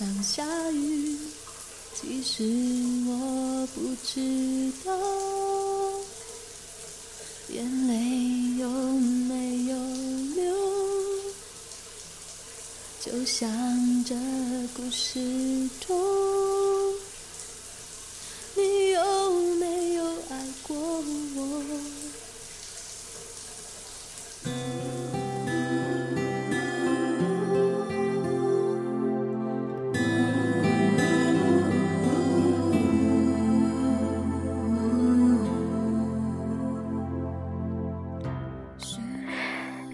想，下雨。其实我不知道，眼泪有没有流？就像这故事中，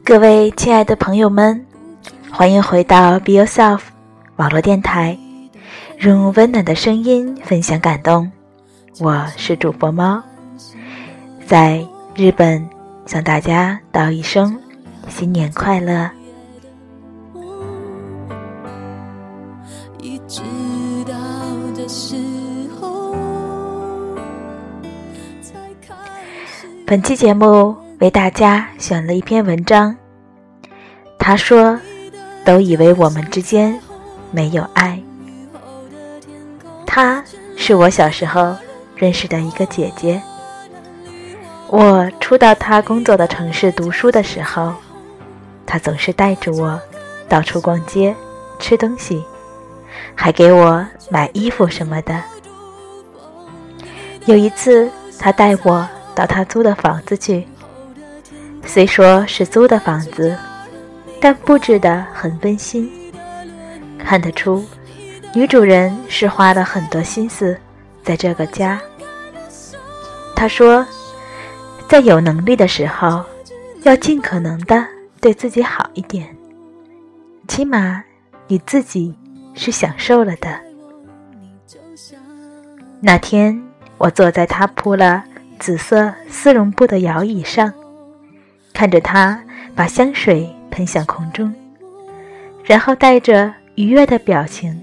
各位亲爱的朋友们，欢迎回到 Be Yourself 网络电台，用温暖的声音分享感动。我是主播猫，在日本向大家道一声新年快乐。一直到这时候，才开始本期节目为大家选了一篇文章。他说：“都以为我们之间没有爱。”她是我小时候认识的一个姐姐。我初到她工作的城市读书的时候，她总是带着我到处逛街、吃东西，还给我买衣服什么的。有一次，她带我到她租的房子去，虽说是租的房子。但布置的很温馨，看得出女主人是花了很多心思在这个家。她说，在有能力的时候，要尽可能的对自己好一点，起码你自己是享受了的。那天，我坐在她铺了紫色丝绒布的摇椅上，看着他把香水。喷向空中，然后带着愉悦的表情，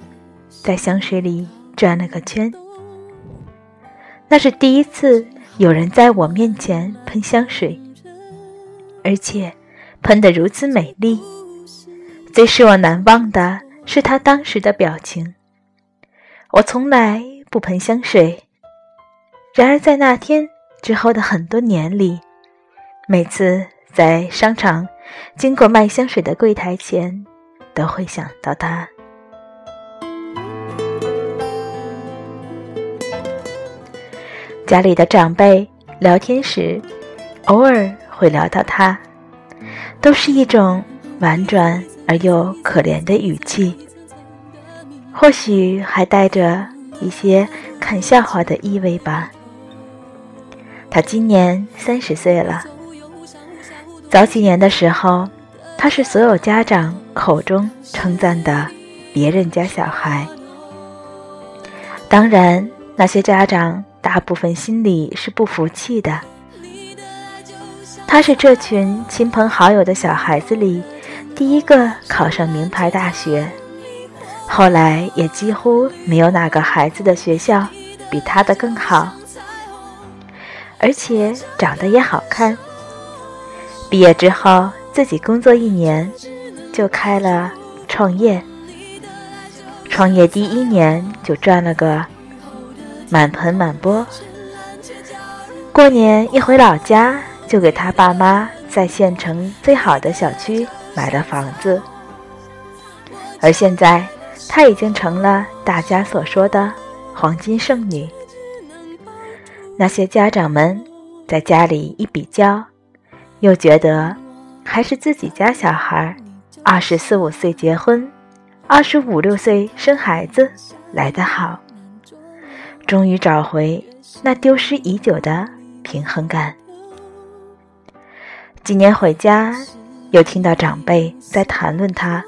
在香水里转了个圈。那是第一次有人在我面前喷香水，而且喷得如此美丽。最使我难忘的是他当时的表情。我从来不喷香水，然而在那天之后的很多年里，每次在商场。经过卖香水的柜台前，都会想到他。家里的长辈聊天时，偶尔会聊到他，都是一种婉转而又可怜的语气，或许还带着一些看笑话的意味吧。他今年三十岁了。早几年的时候，他是所有家长口中称赞的别人家小孩。当然，那些家长大部分心里是不服气的。他是这群亲朋好友的小孩子里第一个考上名牌大学，后来也几乎没有哪个孩子的学校比他的更好，而且长得也好看。毕业之后，自己工作一年，就开了创业。创业第一年就赚了个满盆满钵。过年一回老家，就给他爸妈在县城最好的小区买了房子。而现在，她已经成了大家所说的黄金剩女。那些家长们在家里一比较。又觉得，还是自己家小孩，二十四五岁结婚，二十五六岁生孩子来得好。终于找回那丢失已久的平衡感。今年回家，又听到长辈在谈论他，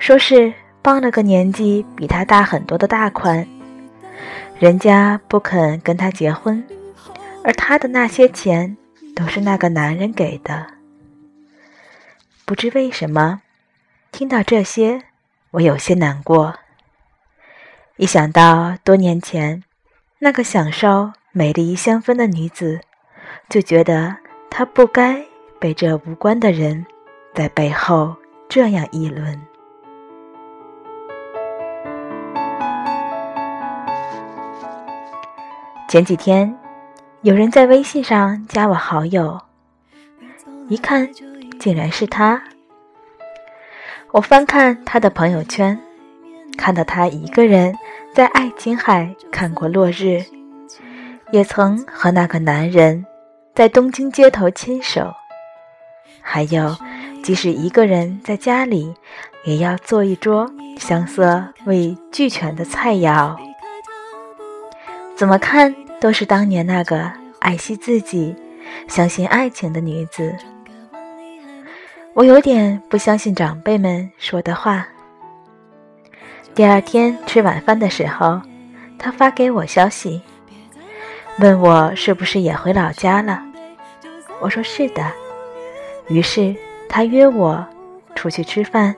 说是帮了个年纪比他大很多的大款，人家不肯跟他结婚，而他的那些钱。都是那个男人给的。不知为什么，听到这些，我有些难过。一想到多年前那个享受美丽香氛的女子，就觉得她不该被这无关的人在背后这样议论。前几天，有人在微信上加我好友，一看，竟然是他。我翻看他的朋友圈，看到他一个人在爱琴海看过落日，也曾和那个男人在东京街头牵手，还有，即使一个人在家里，也要做一桌香色味俱全的菜肴。怎么看都是当年那个爱惜自己、相信爱情的女子。我有点不相信长辈们说的话。第二天吃晚饭的时候，他发给我消息，问我是不是也回老家了。我说是的。于是他约我出去吃饭，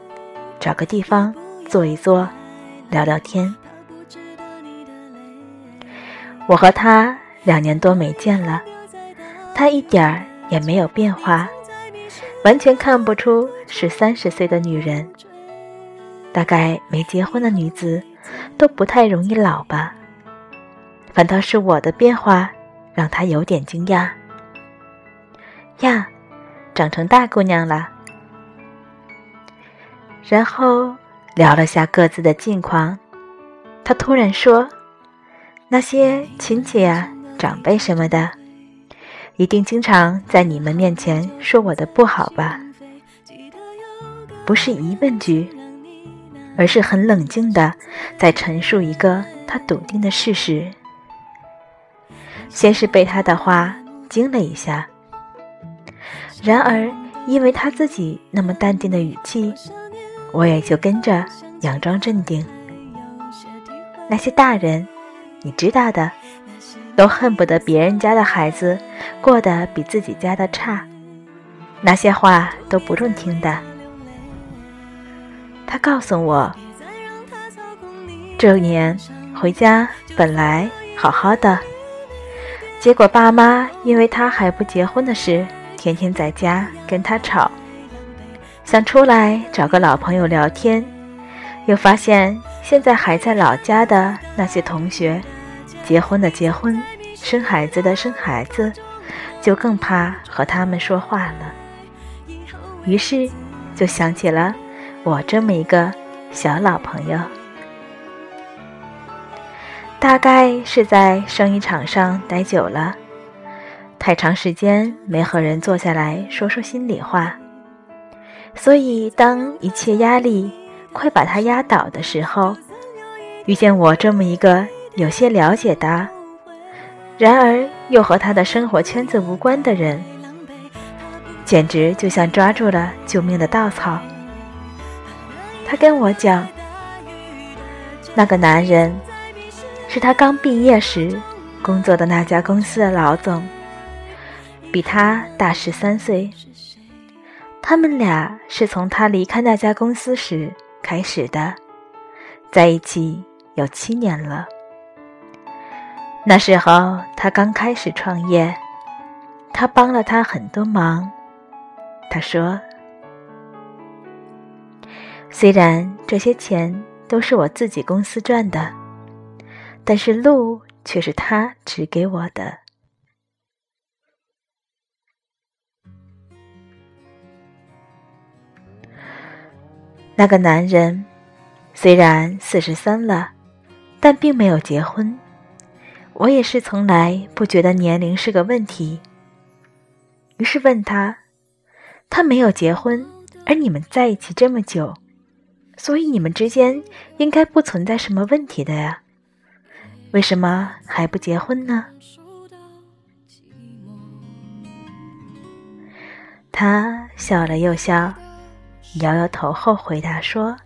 找个地方坐一坐，聊聊天。我和他两年多没见了，他一点儿也没有变化，完全看不出是三十岁的女人。大概没结婚的女子都不太容易老吧，反倒是我的变化让他有点惊讶。呀，长成大姑娘了。然后聊了下各自的近况，他突然说。那些亲戚啊、长辈什么的，一定经常在你们面前说我的不好吧？不是疑问句，而是很冷静的在陈述一个他笃定的事实。先是被他的话惊了一下，然而因为他自己那么淡定的语气，我也就跟着佯装镇定。那些大人。你知道的，都恨不得别人家的孩子过得比自己家的差，那些话都不中听的。他告诉我，这年回家本来好好的，结果爸妈因为他还不结婚的事，天天在家跟他吵，想出来找个老朋友聊天，又发现。现在还在老家的那些同学，结婚的结婚，生孩子的生孩子，就更怕和他们说话了。于是，就想起了我这么一个小老朋友。大概是在生意场上待久了，太长时间没和人坐下来说说心里话，所以当一切压力。快把他压倒的时候，遇见我这么一个有些了解他，然而又和他的生活圈子无关的人，简直就像抓住了救命的稻草。他跟我讲，那个男人是他刚毕业时工作的那家公司的老总，比他大十三岁。他们俩是从他离开那家公司时。开始的，在一起有七年了。那时候他刚开始创业，他帮了他很多忙。他说：“虽然这些钱都是我自己公司赚的，但是路却是他指给我的。”那个男人虽然四十三了，但并没有结婚。我也是从来不觉得年龄是个问题。于是问他：“他没有结婚，而你们在一起这么久，所以你们之间应该不存在什么问题的呀？为什么还不结婚呢？”他笑了又笑。摇摇头后回答说：“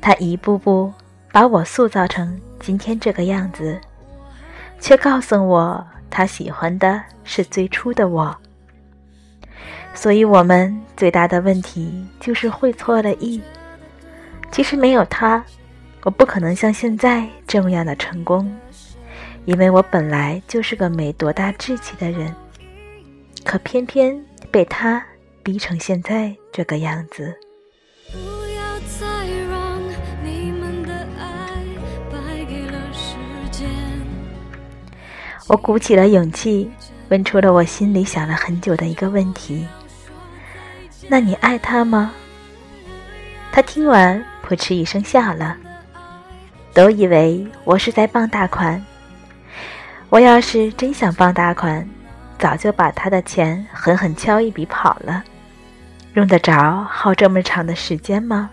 他一步步把我塑造成今天这个样子，却告诉我他喜欢的是最初的我。所以，我们最大的问题就是会错了意。其实没有他，我不可能像现在这么样的成功，因为我本来就是个没多大志气的人，可偏偏被他。”逼成现在这个样子。我鼓起了勇气，问出了我心里想了很久的一个问题：“那你爱他吗？”他听完，扑哧一声笑了。都以为我是在傍大款。我要是真想傍大款，早就把他的钱狠狠敲一笔跑了。用得着耗这么长的时间吗？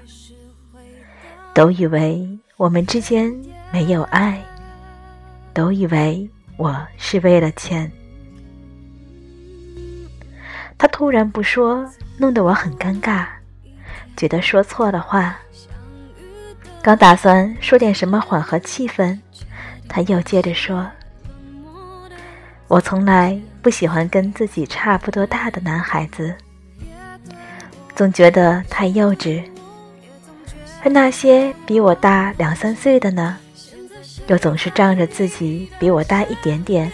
都以为我们之间没有爱，都以为。我是为了钱。他突然不说，弄得我很尴尬，觉得说错了话。刚打算说点什么缓和气氛，他又接着说：“我从来不喜欢跟自己差不多大的男孩子，总觉得太幼稚。而那些比我大两三岁的呢？”又总是仗着自己比我大一点点，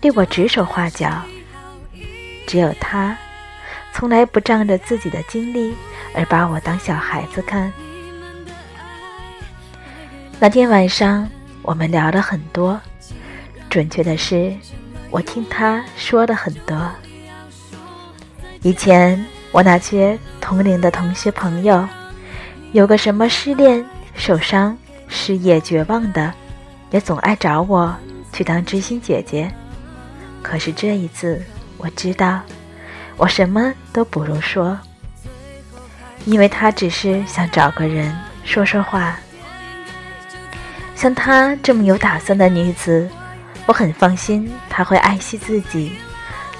对我指手画脚。只有他，从来不仗着自己的经历而把我当小孩子看。那天晚上，我们聊了很多，准确的是，我听他说了很多。以前我那些同龄的同学朋友，有个什么失恋、受伤、失业、绝望的。也总爱找我去当知心姐姐，可是这一次我知道，我什么都不用说，因为他只是想找个人说说话。像她这么有打算的女子，我很放心她会爱惜自己，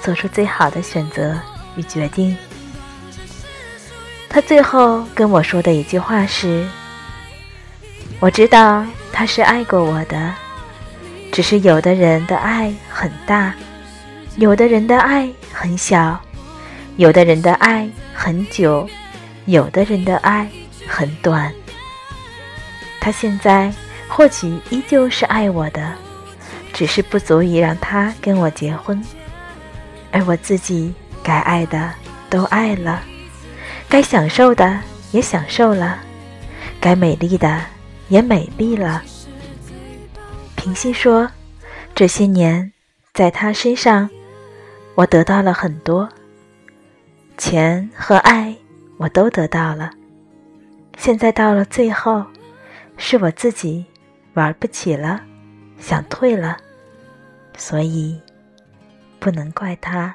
做出最好的选择与决定。他最后跟我说的一句话是：“我知道。”他是爱过我的，只是有的人的爱很大，有的人的爱很小，有的人的爱很久，有的人的爱很短。他现在或许依旧是爱我的，只是不足以让他跟我结婚，而我自己该爱的都爱了，该享受的也享受了，该美丽的。也美丽了。平心说，这些年在他身上，我得到了很多，钱和爱我都得到了。现在到了最后，是我自己玩不起了，想退了，所以不能怪他。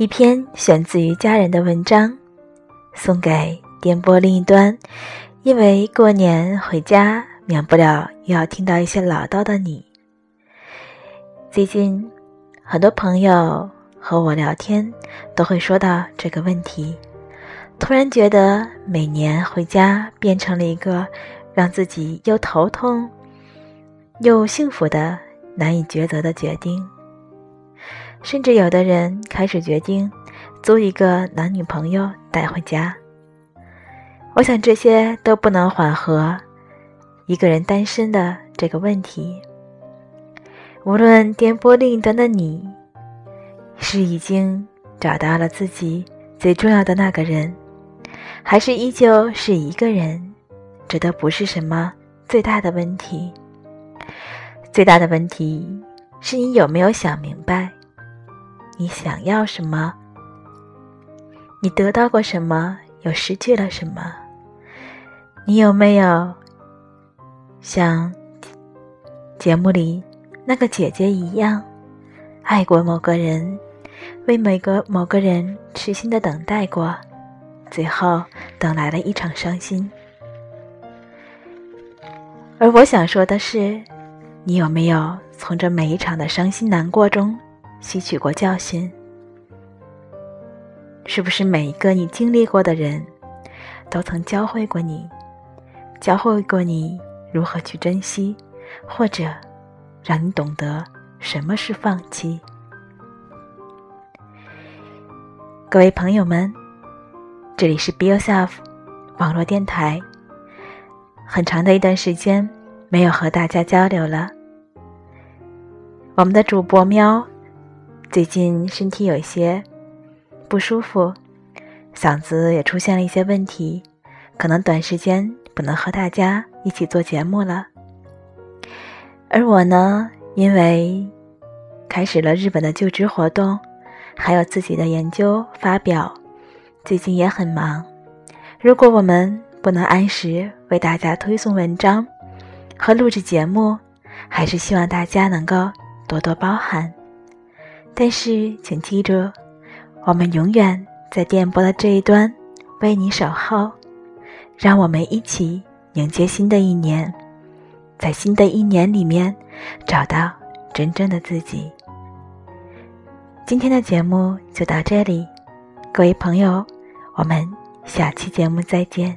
一篇选自于家人的文章，送给电波另一端，因为过年回家免不了又要听到一些唠叨的你。最近，很多朋友和我聊天都会说到这个问题，突然觉得每年回家变成了一个让自己又头痛又幸福的难以抉择的决定。甚至有的人开始决定租一个男女朋友带回家。我想这些都不能缓和一个人单身的这个问题。无论颠簸另一端的你是已经找到了自己最重要的那个人，还是依旧是一个人，这都不是什么最大的问题。最大的问题是你有没有想明白。你想要什么？你得到过什么？又失去了什么？你有没有像节目里那个姐姐一样，爱过某个人，为每个某个人痴心的等待过，最后等来了一场伤心？而我想说的是，你有没有从这每一场的伤心难过中？吸取过教训，是不是每一个你经历过的人，都曾教会过你，教会过你如何去珍惜，或者让你懂得什么是放弃？各位朋友们，这里是 Be Yourself 网络电台。很长的一段时间没有和大家交流了。我们的主播喵最近身体有一些不舒服，嗓子也出现了一些问题，可能短时间不能和大家一起做节目了。而我呢，因为开始了日本的就职活动，还有自己的研究发表。最近也很忙，如果我们不能按时为大家推送文章和录制节目，还是希望大家能够多多包涵。但是请记住，我们永远在电波的这一端为你守候。让我们一起迎接新的一年，在新的一年里面找到真正的自己。今天的节目就到这里。各位朋友，我们下期节目再见。